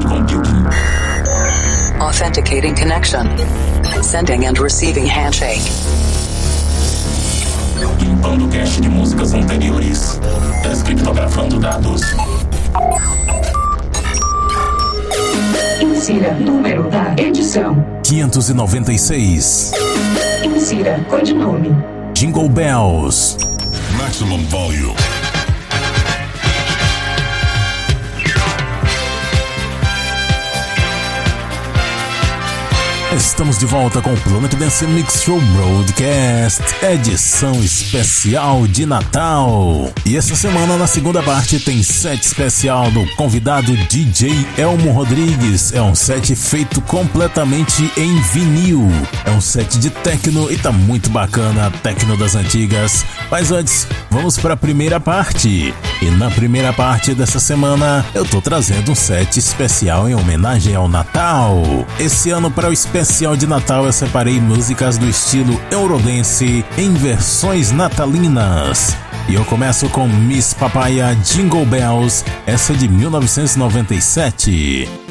cloud computing. Authenticating connection. Sending and receiving handshake. Limpando cache de músicas anteriores. Descriptografando dados. Insira número da edição. 596. Insira codinome. Jingle Bells. Maximum volume. Estamos de volta com o Planet Dance Mix Show Broadcast, edição especial de Natal. E essa semana, na segunda parte, tem set especial do convidado DJ Elmo Rodrigues. É um set feito completamente em vinil. É um set de techno e tá muito bacana, techno das antigas. Mas antes, vamos para a primeira parte. E na primeira parte dessa semana, eu tô trazendo um set especial em homenagem ao Natal. Esse ano, para o especial de Natal, eu separei músicas do estilo Eurodance em versões natalinas. E eu começo com Miss Papaya Jingle Bells, essa é de 1997.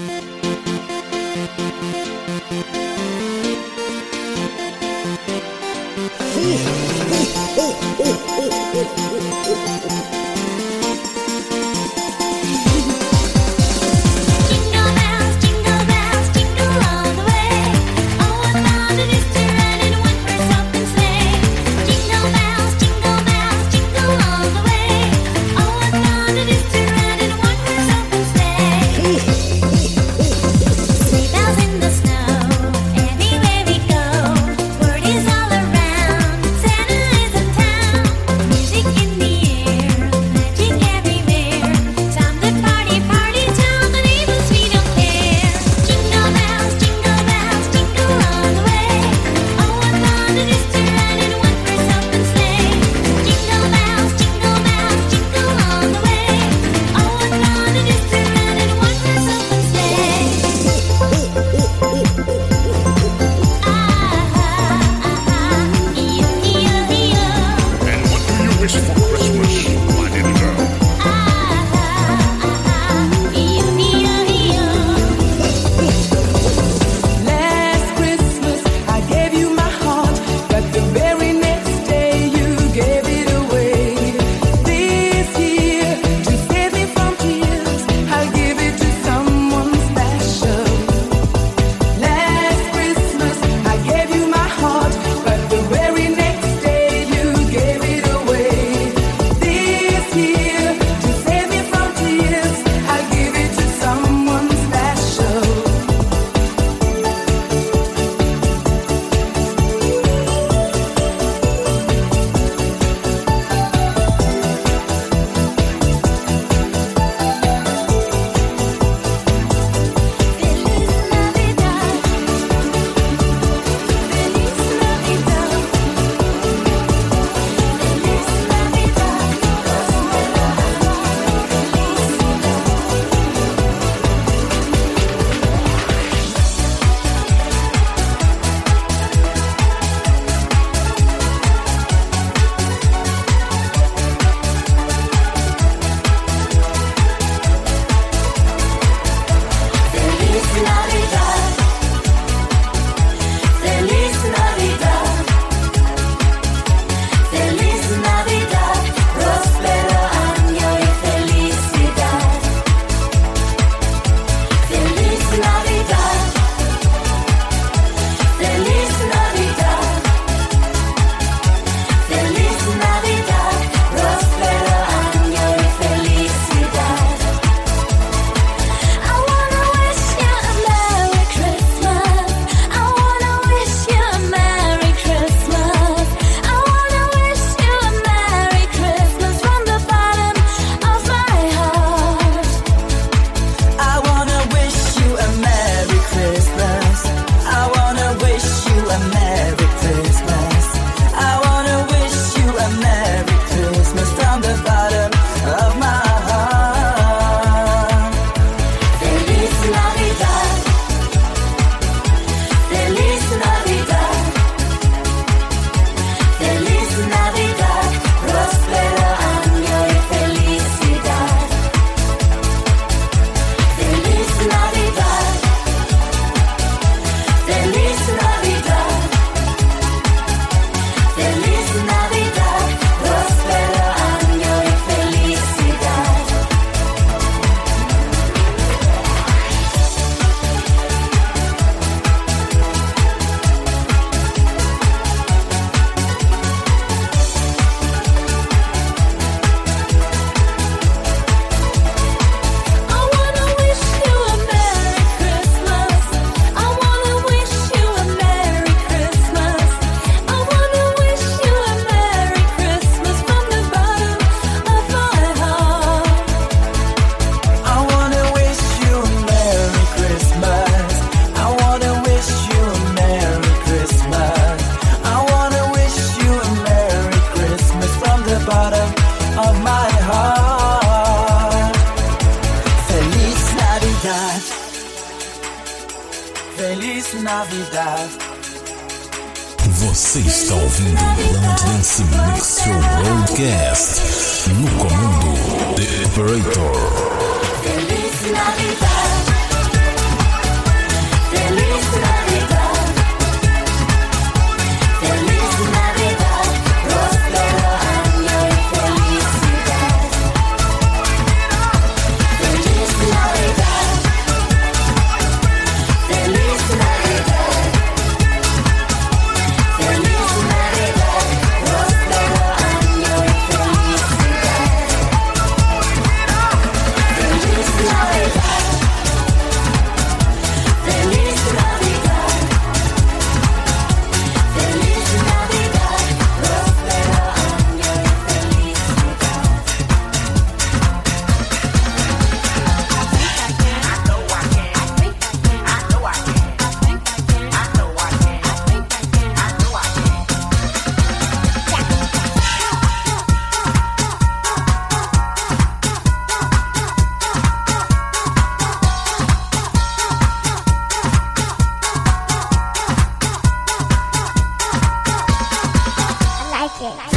On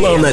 Dance,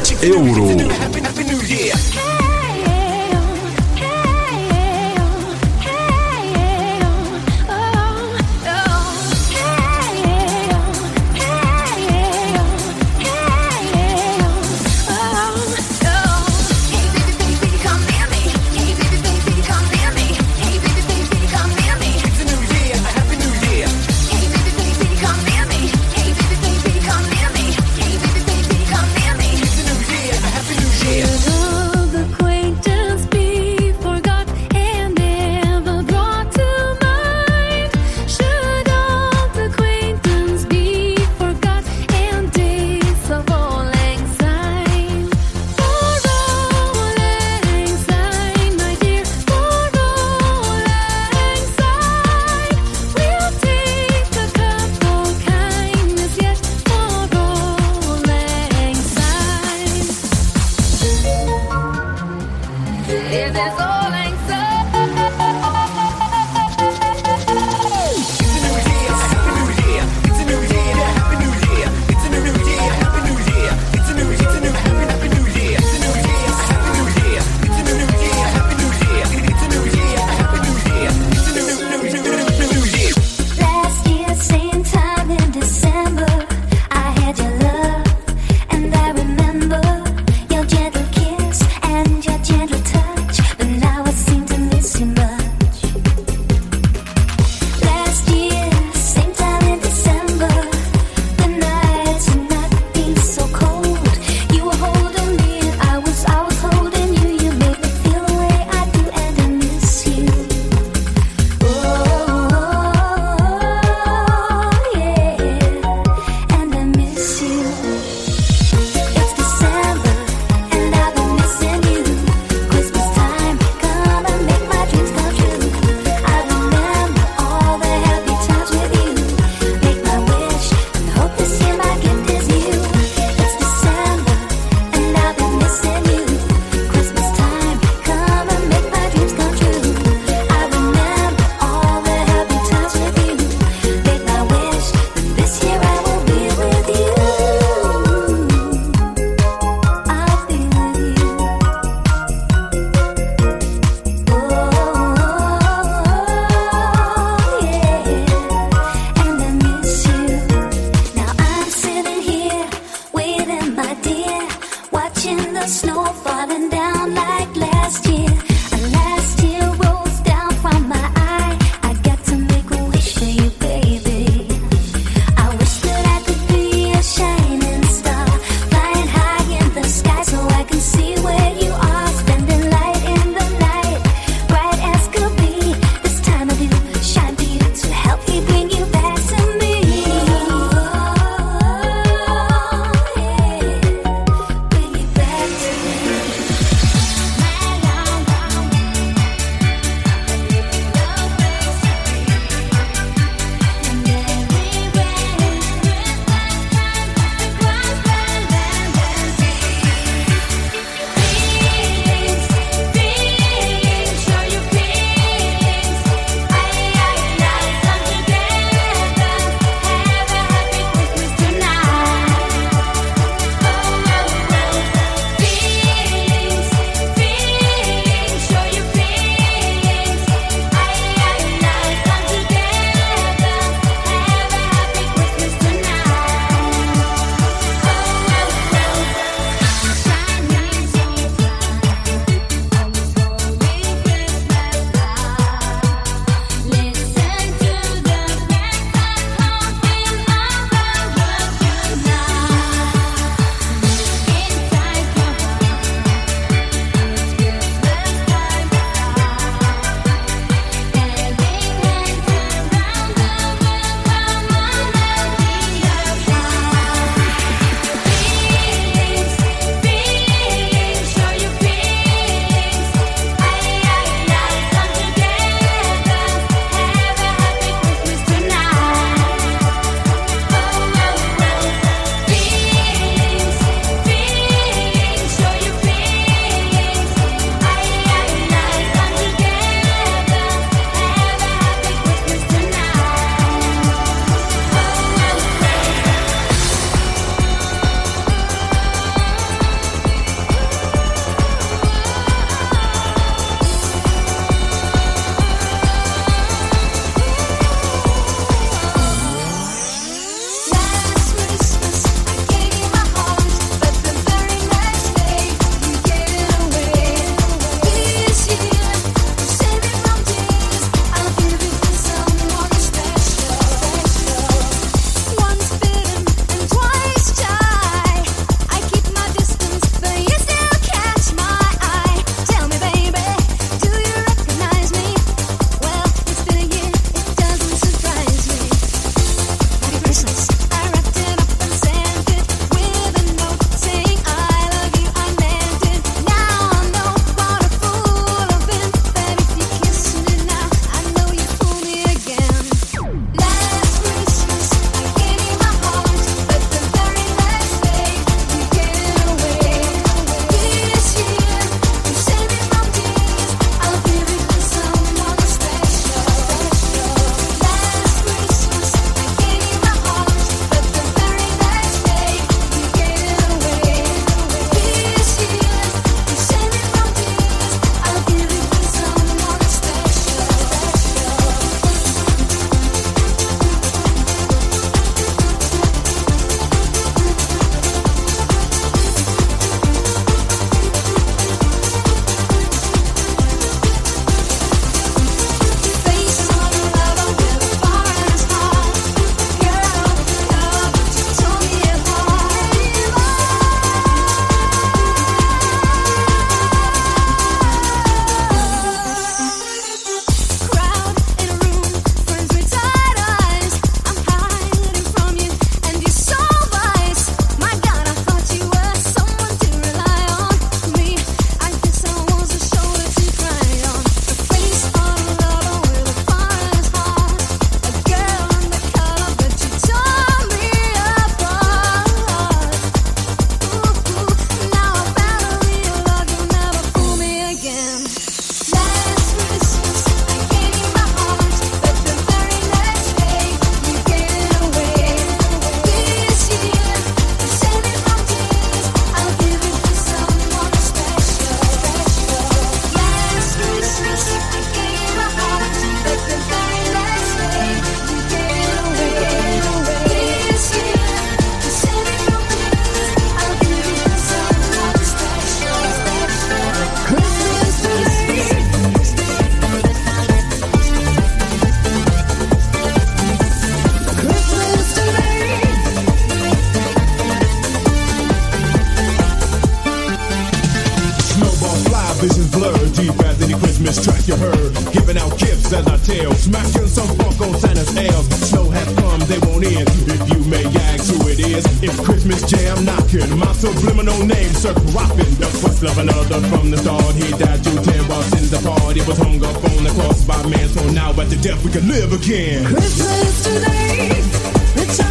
infamous track you heard. Giving out gifts as I tell. Smashing some funk on Santa's L's. Snow has come, they won't end. If you may ask who it is, it's Christmas jam knocking. My subliminal name, Sir Croppin. The first love another from the start. He died through terror since the party was hung up on the cross by man. So now at the death we can live again. Christmas today.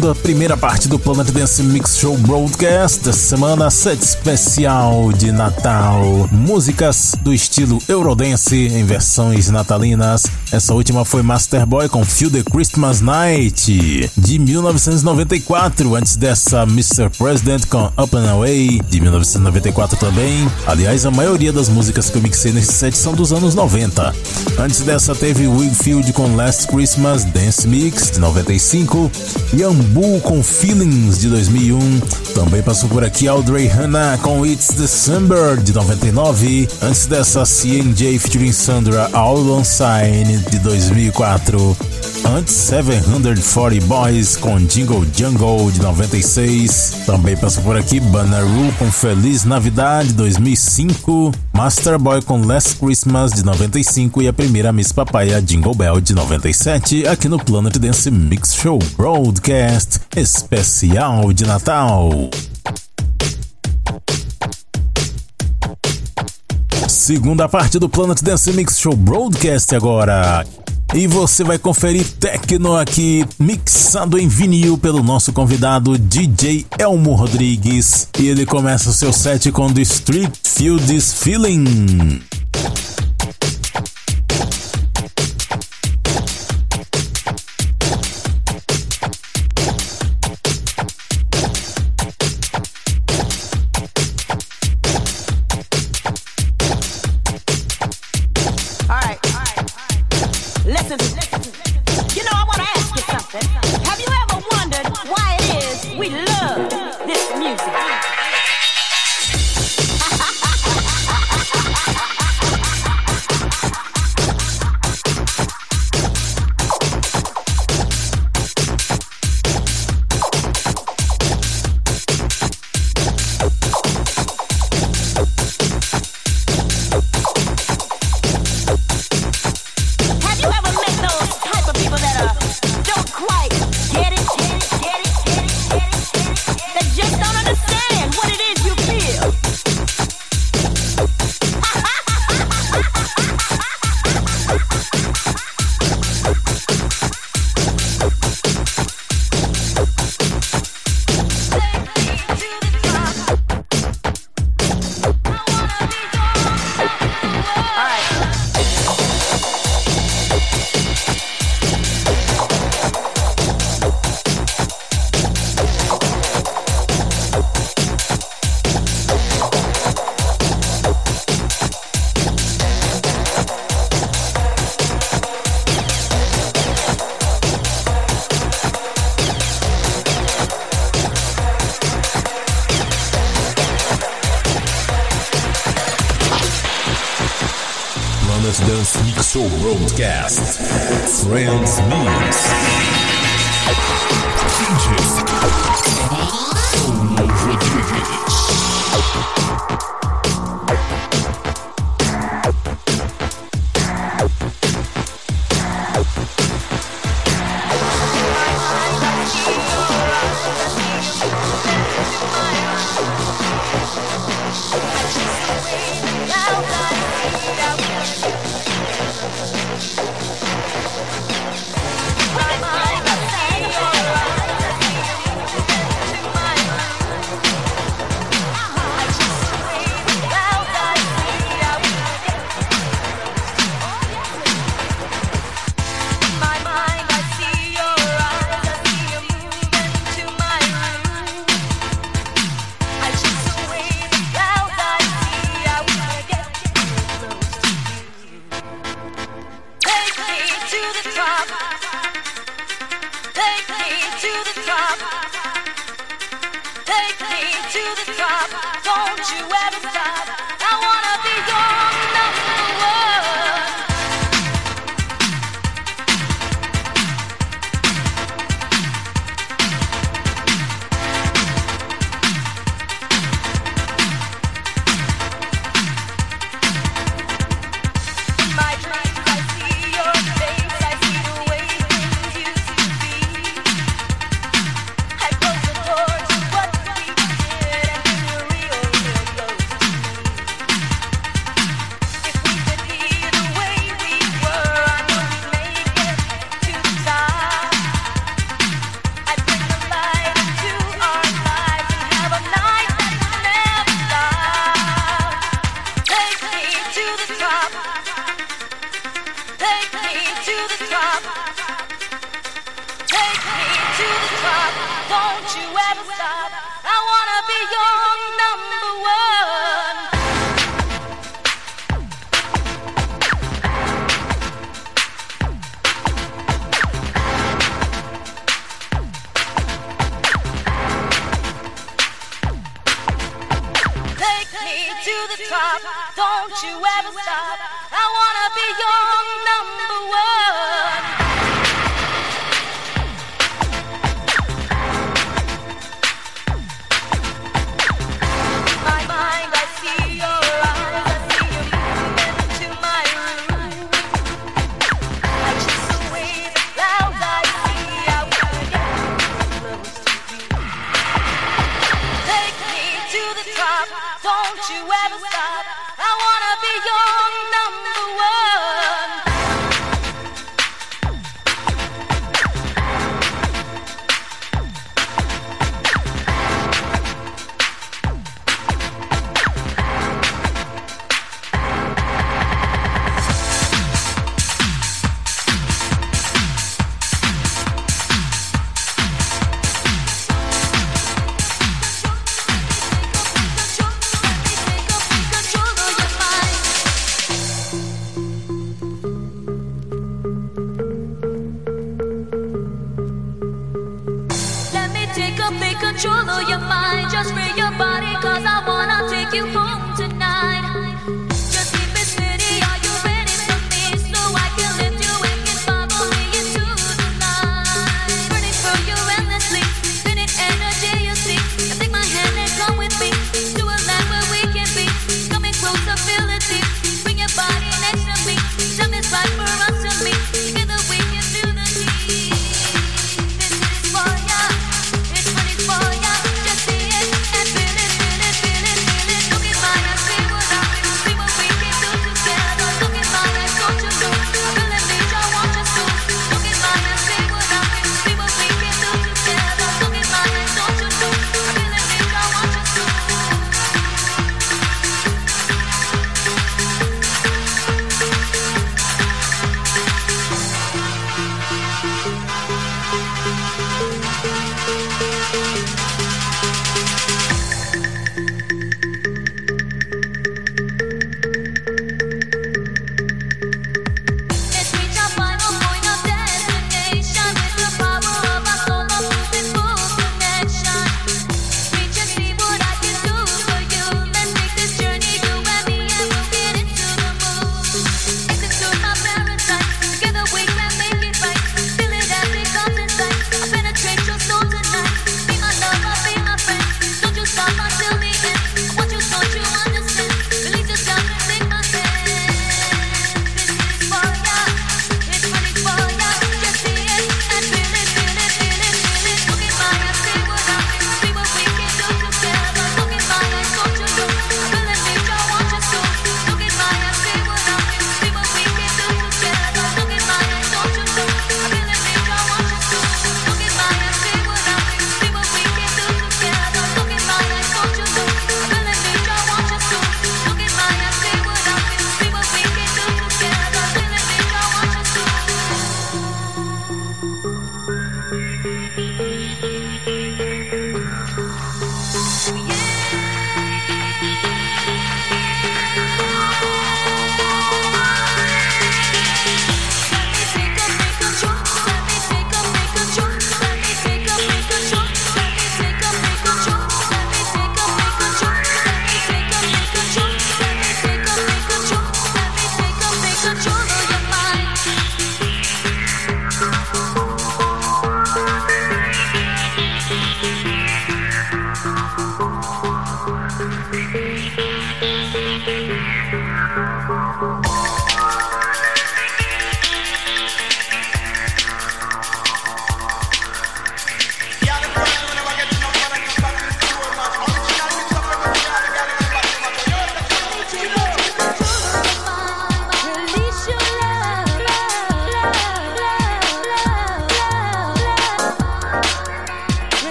Fechando a primeira parte do Planet Dance Mix Show Broadcast dessa semana, set especial de Natal. Músicas do estilo Eurodance em versões natalinas. Essa última foi Master Boy com Feel the Christmas Night de 1994. Antes dessa, Mr. President com Up and Away de 1994 também. Aliás, a maioria das músicas que eu mixei nesse set são dos anos 90. Antes dessa, teve Wigfield com Last Christmas Dance Mix de 95. Yambu com Feelings de 2001. Também passou por aqui Audrey Hannah com It's December de 99. Antes dessa, CNJ featuring Sandra All Sign de 2004. Antes, 740 Boys com Jingle Jungle de 96. Também passou por aqui Banaru com Feliz Navidad de 2005. Master Boy com Last Christmas de 95 e a primeira Miss Papaya Jingle Bell de 97 aqui no Planet Dance Mix Show Broadcast especial de Natal. Segunda parte do Planet Dance Mix Show Broadcast agora. E você vai conferir techno aqui mixado em vinil pelo nosso convidado DJ Elmo Rodrigues. E ele começa o seu set com The Street Feel This Feeling.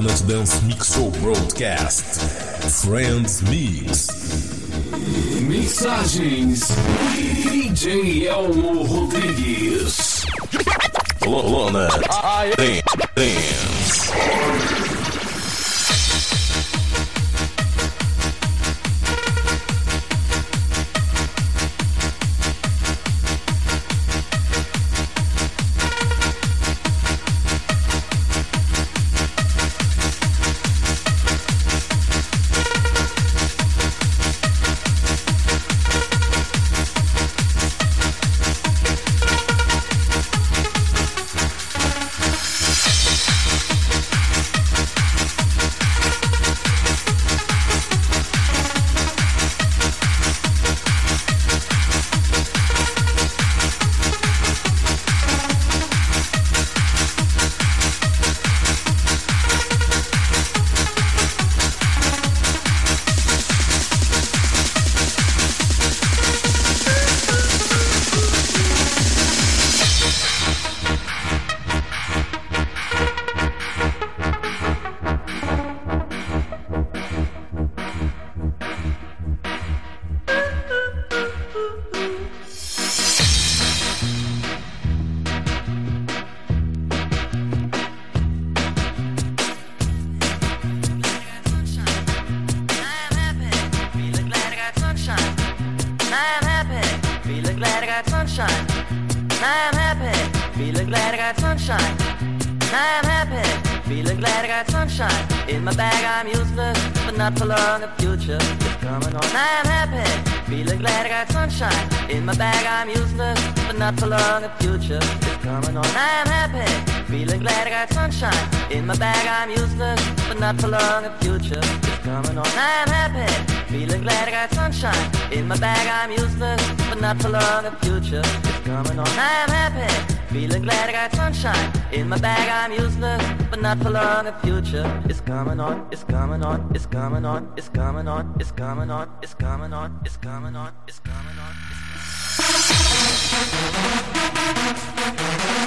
Planet Dance Mix Show Broadcast. Friends Mix. Mixagens DJ Elmo Rodrigues. Planet Dance. I'm happy, feeling glad I got sunshine. I'm happy. Feeling glad I got sunshine. In my bag I'm useless, but not for long. The future is coming on. I'm happy. Feeling glad I got sunshine. In my bag I'm useless, but not for long. The future is coming on. I'm happy. Feeling glad I got sunshine. In my bag I'm useless, but not for long. The future is coming on. I'm happy. Feeling glad I got sunshine. In my bag I'm useless, but not for long. The future is coming on. I'm happy. Feeling glad I got sunshine. In my bag I'm useless, but not for long. The future is coming on. It's coming on. It's coming on. It's coming on. It's coming on. It's coming on. It's coming on. It's coming on. Blast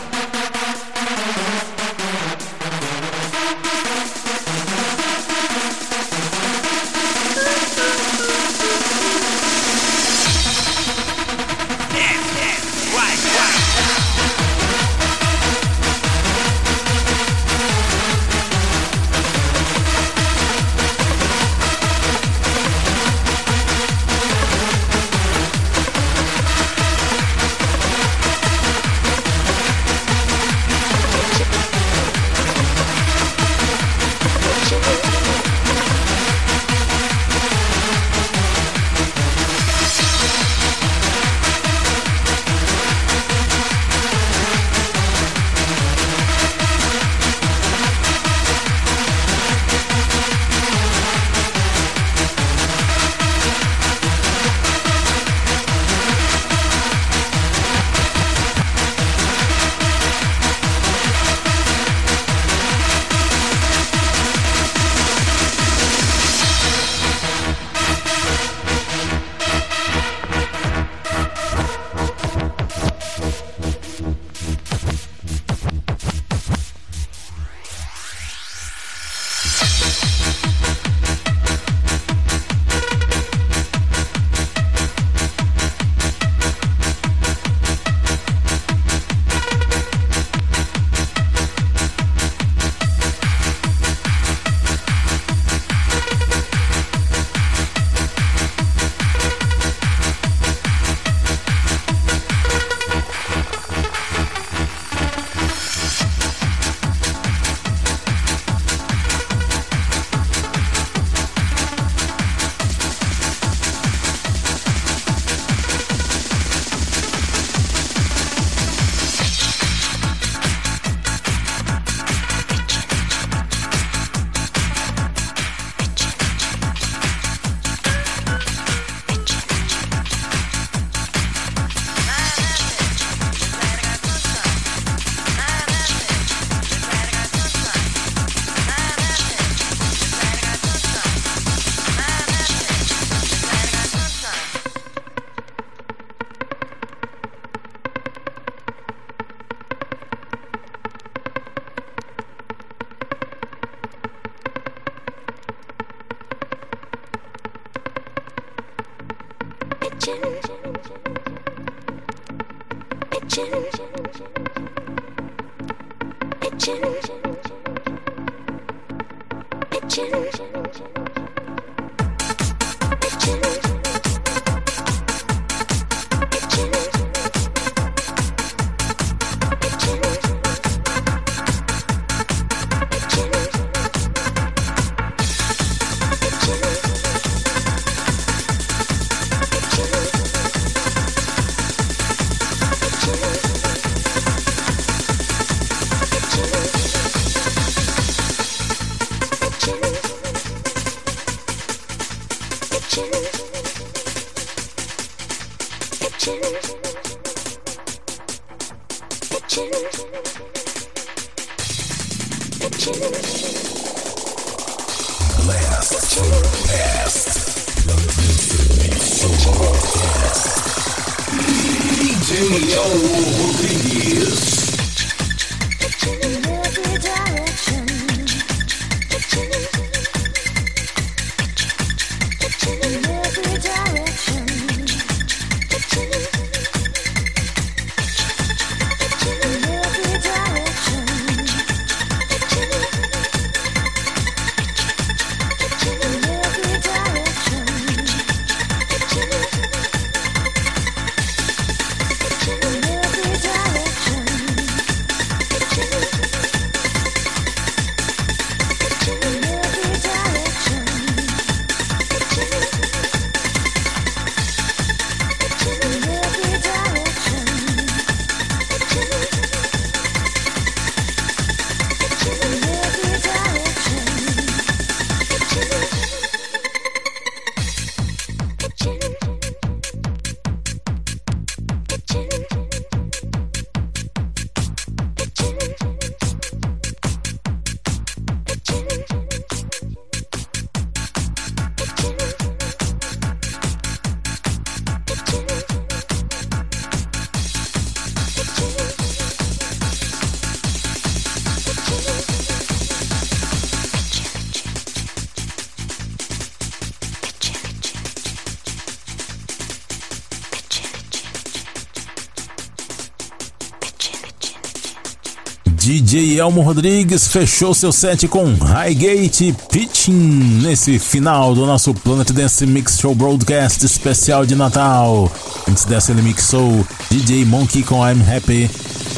Elmo Rodrigues fechou seu set com Highgate Pitching nesse final do nosso Planet Dance Mix Show Broadcast especial de Natal. Antes dessa ele mixou DJ Monkey com I'm Happy,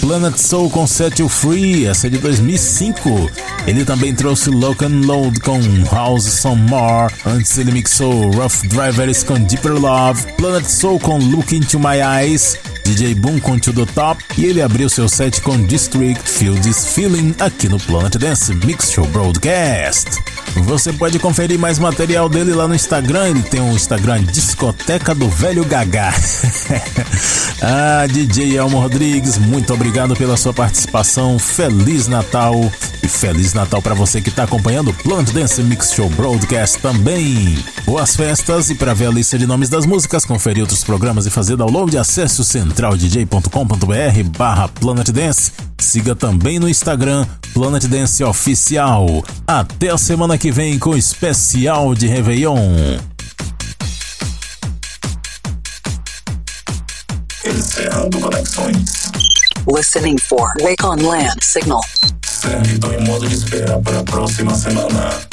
Planet Soul com Set You Free, essa é de 2005. Ele também trouxe Lock and Load com House Some More. Antes ele mixou Rough Drivers com Deeper Love, Planet Soul com Look Into My Eyes. DJ Boom com To The Top e ele abriu seu set com District Feel This Feeling aqui no Planet Dance Mix Show Broadcast. Você pode conferir mais material dele lá no Instagram, ele tem um Instagram Discoteca do Velho Gagá. ah, DJ Elmo Rodrigues, muito obrigado pela sua participação. Feliz Natal e Feliz Natal para você que está acompanhando o Planet Dance Mix Show Broadcast também. Boas festas e para ver a lista de nomes das músicas, conferir outros programas e fazer download, acesse o centraldj.com.br barra Planet Dance. Siga também no Instagram Planet Dance Oficial. Até a semana que vem com o especial de Réveillon. Encerrando conexões. Listening for Wake on Land signal. Servidor em modo de espera para a próxima semana.